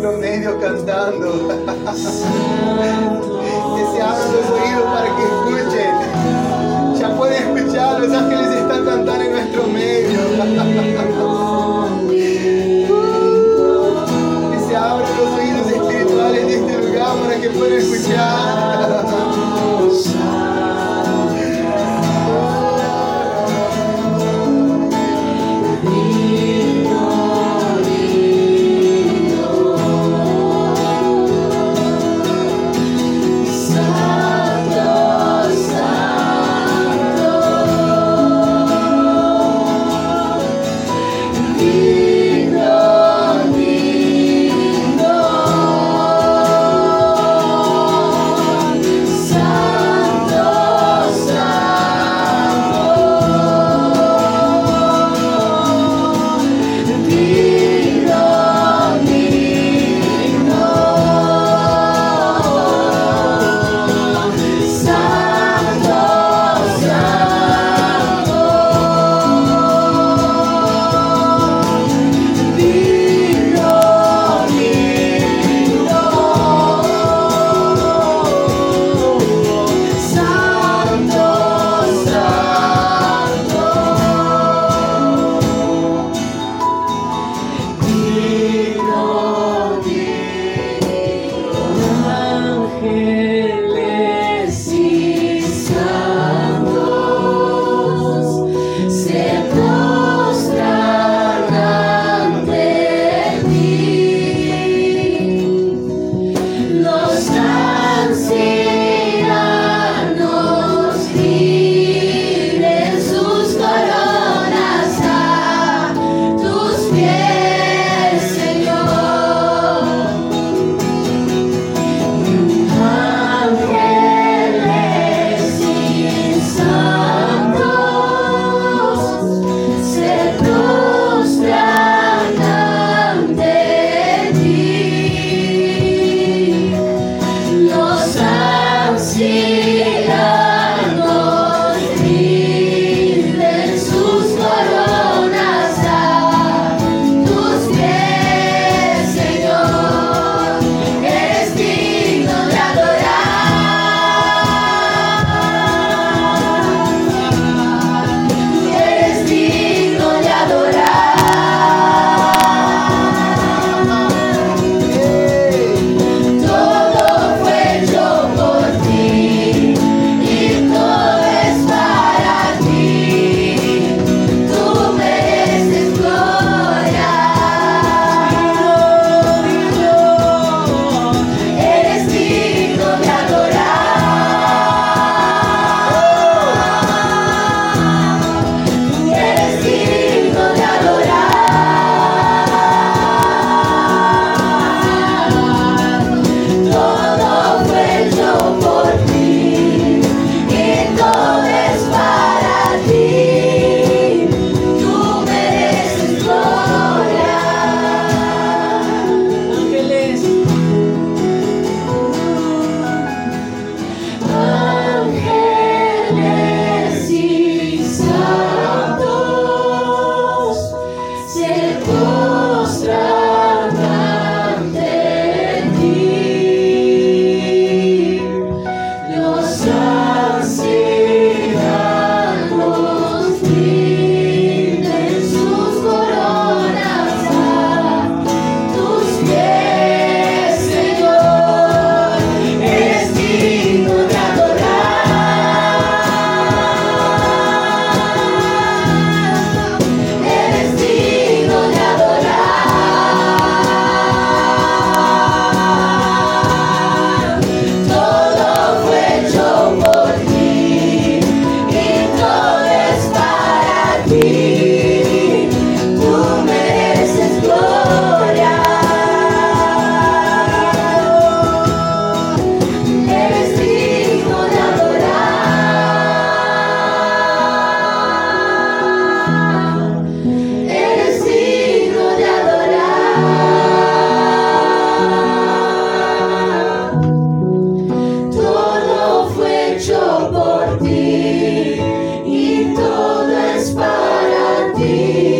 medio cantando. Que se abran los oídos para que escuchen. Ya pueden escuchar, los ángeles están cantando en nuestro medio. Que se abran los oídos espirituales de este lugar para que puedan escuchar. Deus.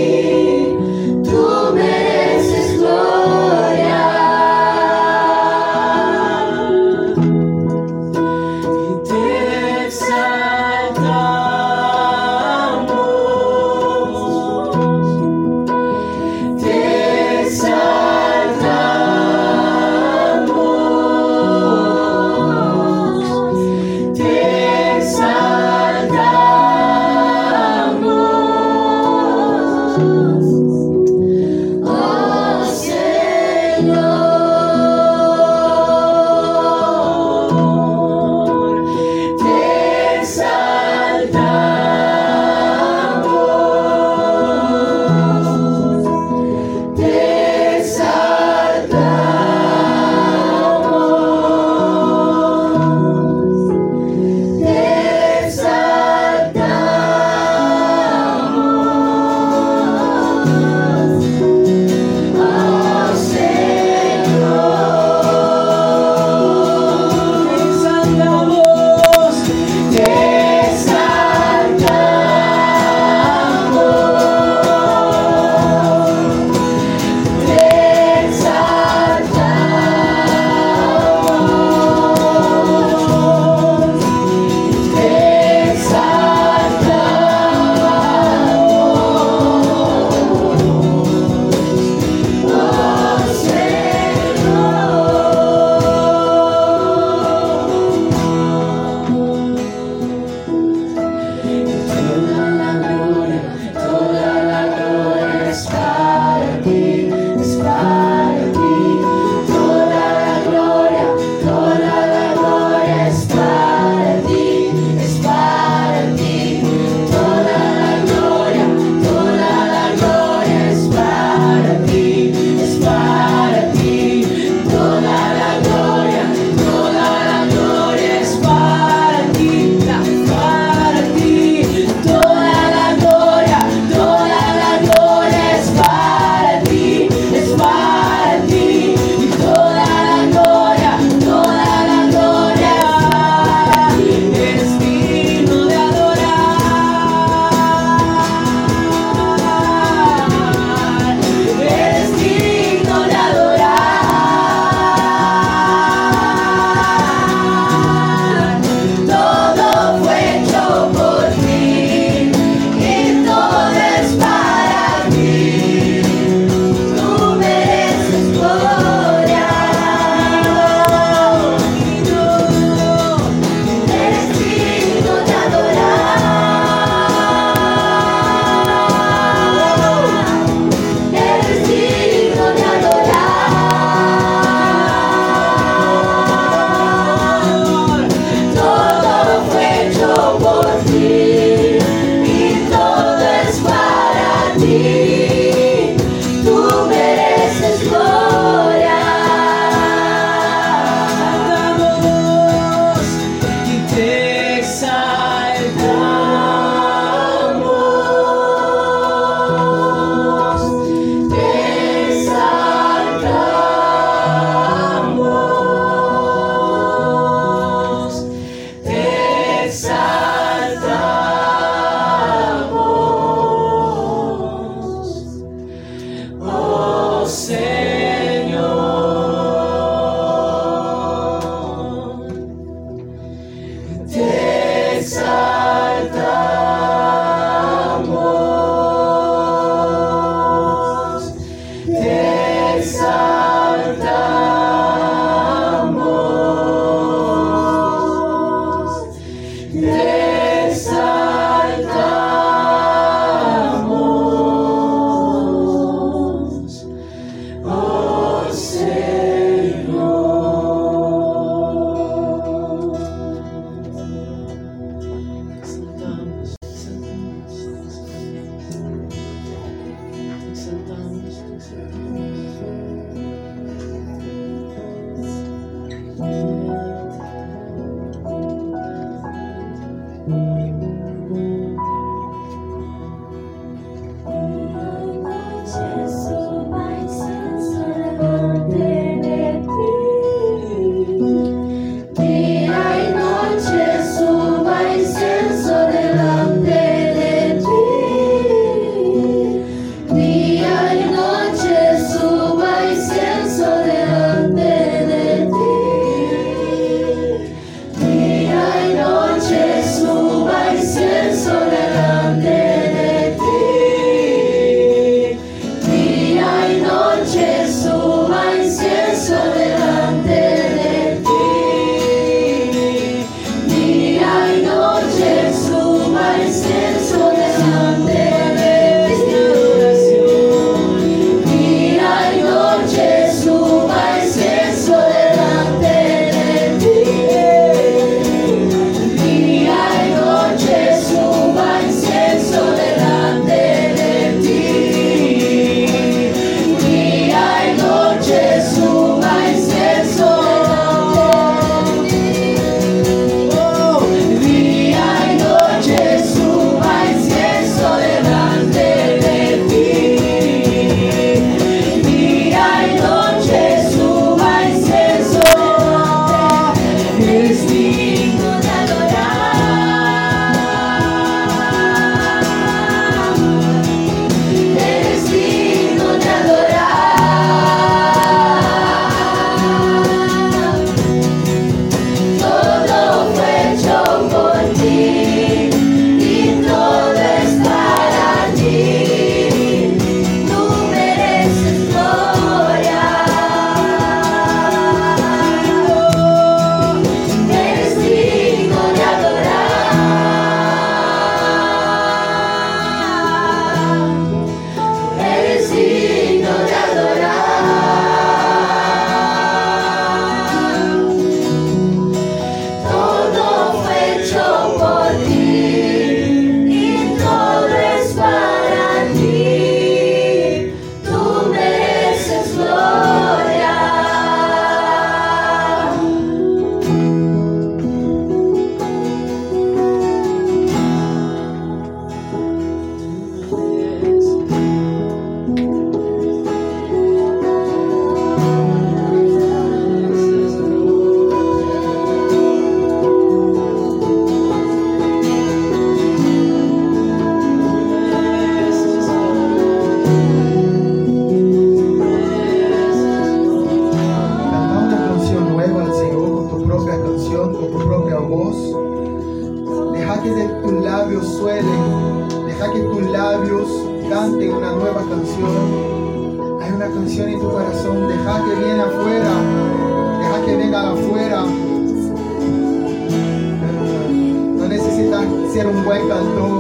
buen cantor.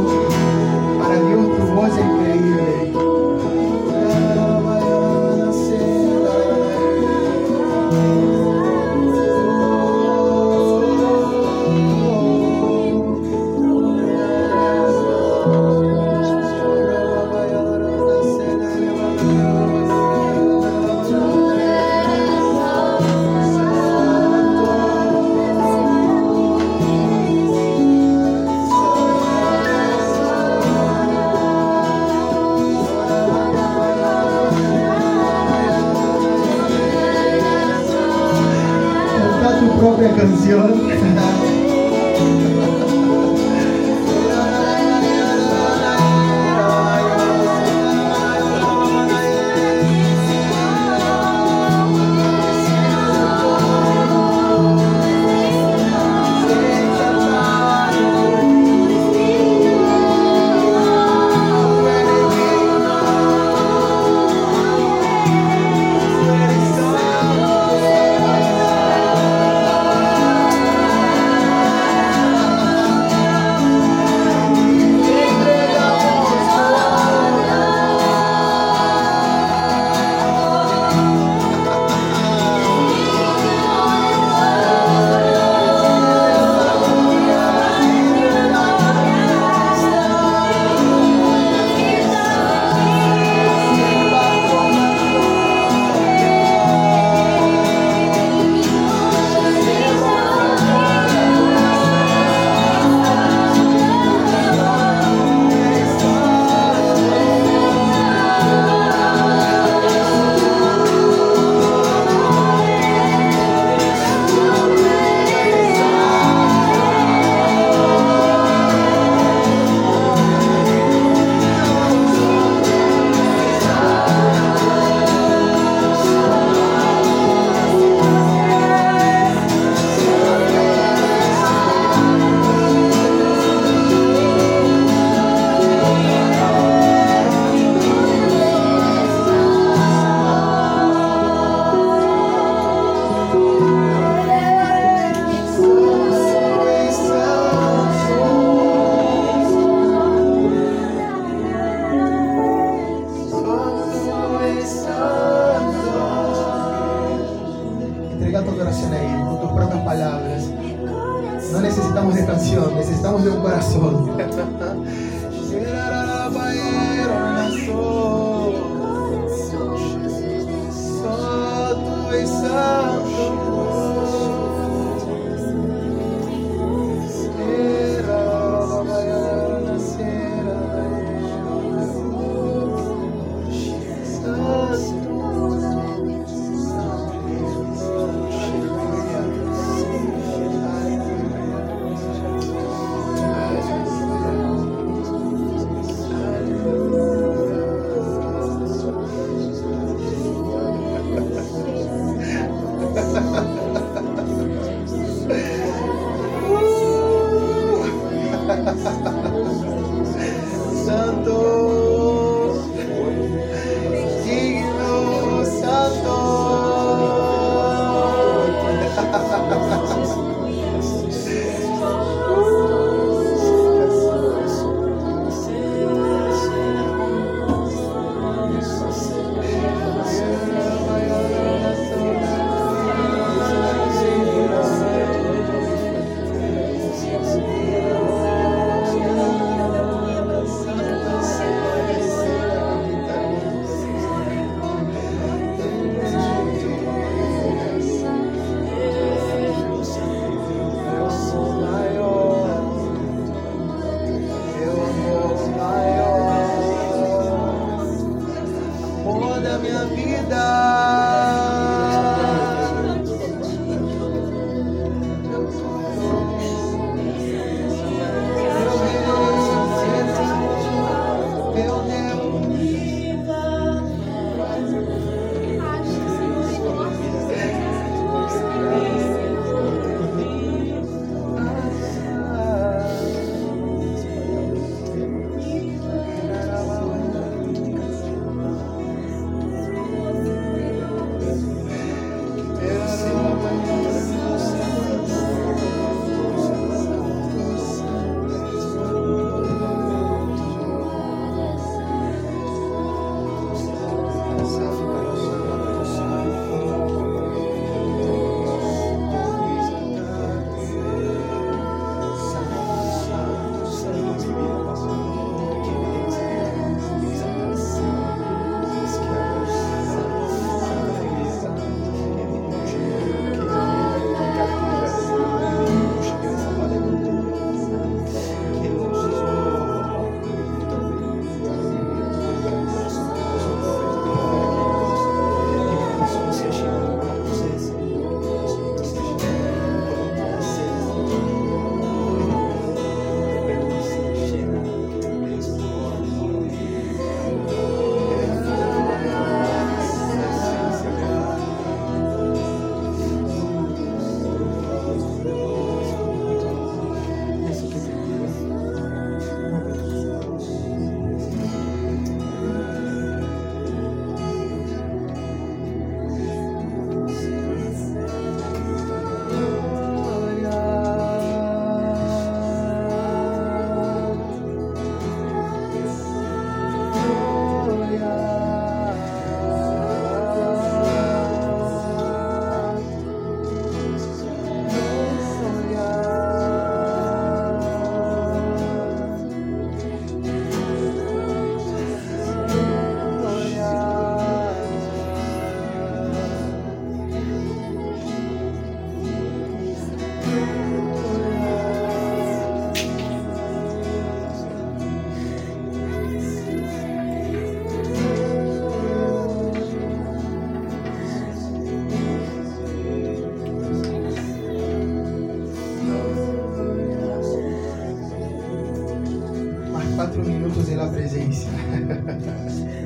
propia canción. 哈哈哈哈。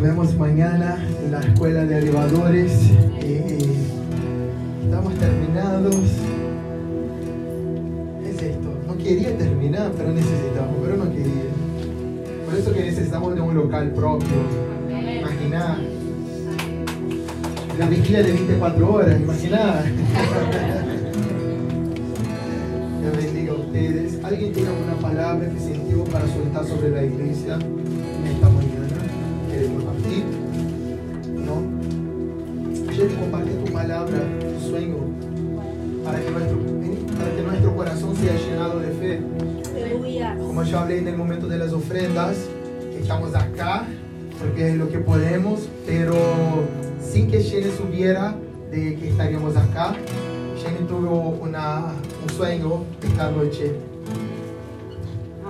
Nos vemos mañana en la escuela de elevadores. Eh, estamos terminados. Es esto. No quería terminar, pero necesitamos, pero no quería. Por eso que necesitamos de un local propio. Imaginar. La vigilia de 24 horas, imaginar. Dios bendiga a ustedes. ¿Alguien tiene alguna palabra que sintió para soltar sobre la iglesia? ¿Quiere compartir? ¿No? Yo te compartí tu palabra, tu sueño, para que nuestro, para que nuestro corazón sea llenado de fe. Como yo hablé en el momento de las ofrendas, estamos acá porque es lo que podemos, pero sin que Jenny supiera de que estaríamos acá, Jenny tuvo una, un sueño esta noche.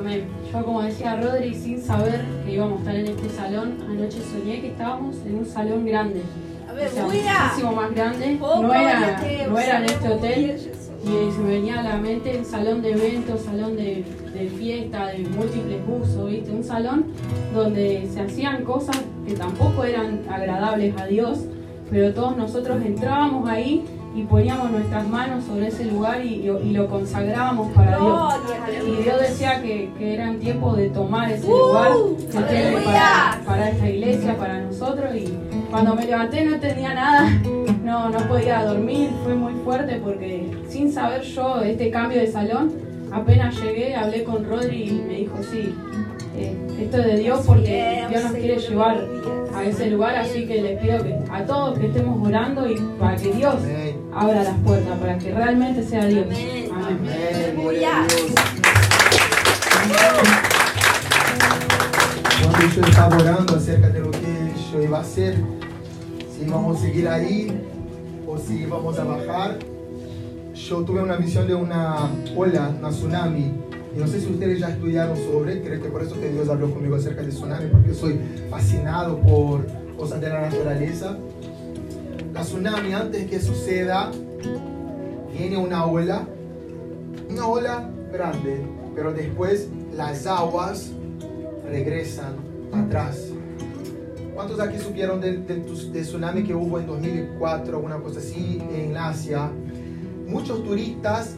Amén. Yo como decía Rodri, sin saber que íbamos a estar en este salón, anoche soñé que estábamos en un salón grande. O sea, muchísimo más grande. No era, no era en este hotel. Y se me venía a la mente un salón de eventos, salón de, de fiesta, de múltiples usos, ¿viste? Un salón donde se hacían cosas que tampoco eran agradables a Dios, pero todos nosotros entrábamos ahí y poníamos nuestras manos sobre ese lugar y, y- y lo consagrábamos para Dios. Y Dios decía que, que era un tiempo de tomar ese lugar que tiene para, para esta iglesia, para nosotros. Y cuando me levanté no entendía nada, no, no podía dormir, fue muy fuerte porque sin saber yo este cambio de salón, apenas llegué, hablé con Rodri y me dijo, sí, eh, esto es de Dios porque Dios nos quiere llevar a ese lugar, así que les pido que a todos que estemos orando y para que Dios. Abra las puertas, para que realmente sea Dios. Amén. Amén. Amén. Gloria a Dios. Cuando yo estaba orando acerca de lo que yo iba a hacer, si íbamos a seguir ahí o si íbamos a bajar, yo tuve una visión de una ola, una tsunami. Y no sé si ustedes ya estudiaron sobre, creo que por eso que Dios habló conmigo acerca de tsunami, porque soy fascinado por cosas de la naturaleza. La tsunami, antes que suceda, viene una ola, una ola grande, pero después las aguas regresan atrás. ¿Cuántos aquí supieron del, tu- del tsunami que hubo en 2004, alguna cosa así, en Asia? Muchos turistas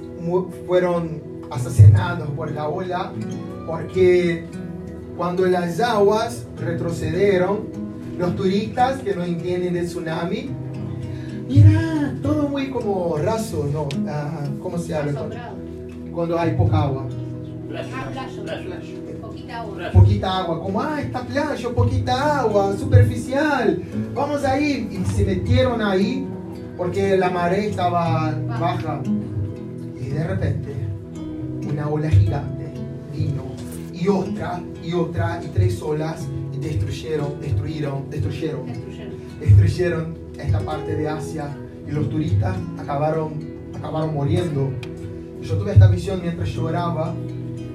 fueron asesinados por la ola porque cuando las aguas retrocedieron, los turistas que no entienden del tsunami, mira, todo muy como raso, ¿no? Ah, ¿Cómo se habla? Cuando hay poca agua. poquita agua, como, ah, esta playa, poquita agua, superficial, vamos a ir. Y se metieron ahí porque la marea estaba baja. Y de repente, una ola gigante vino, y otra, y otra, y tres olas, y destruyeron, destruyeron, destruyeron, destruyeron esta parte de Asia, y los turistas acabaron, acabaron muriendo. Yo tuve esta visión mientras lloraba,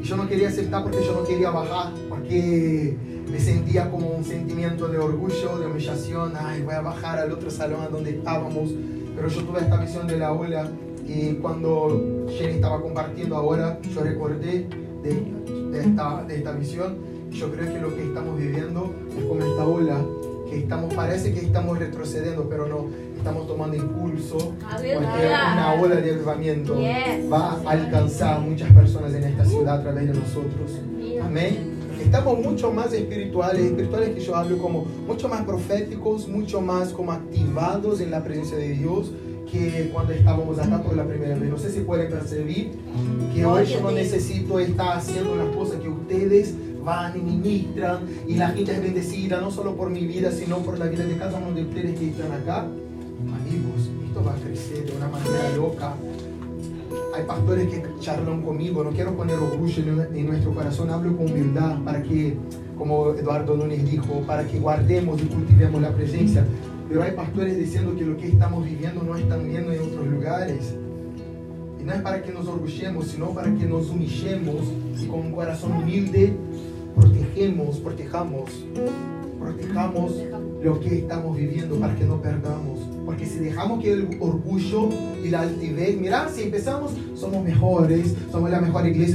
y yo no quería aceptar porque yo no quería bajar, porque me sentía como un sentimiento de orgullo, de humillación, ay, voy a bajar al otro salón a donde estábamos, pero yo tuve esta visión de la ola y cuando Jenny estaba compartiendo ahora, yo recordé de, de esta, de esta visión, yo creo que lo que estamos viviendo es como esta ola, que estamos, parece que estamos retrocediendo, pero no, estamos tomando impulso, porque una ola de avivamiento Yes. va a alcanzar a muchas personas en esta ciudad a través de nosotros. Amén. Estamos mucho más espirituales, espirituales que yo hablo como mucho más proféticos, mucho más como activados en la presencia de Dios que cuando estábamos acá por la primera vez. No sé si pueden percibir que hoy yo no necesito estar haciendo las cosas que ustedes van y ministran y la gente es bendecida, no solo por mi vida, sino por la vida de cada uno de ustedes que están acá. Amigos, esto va a crecer de una manera loca. Hay pastores que charlan conmigo, no quiero poner orgullo en nuestro corazón, hablo con humildad para que, como Eduardo Núñez dijo, para que guardemos y cultivemos la presencia. Pero hay pastores diciendo que lo que estamos viviendo no están viendo en otros lugares. Y no es para que nos orgullemos, sino para que nos humillemos y con un corazón humilde protegemos, protejamos, protejamos lo que estamos viviendo para que no perdamos. Porque si dejamos que el orgullo y la altivez, mira, si empezamos, somos mejores, somos la mejor iglesia.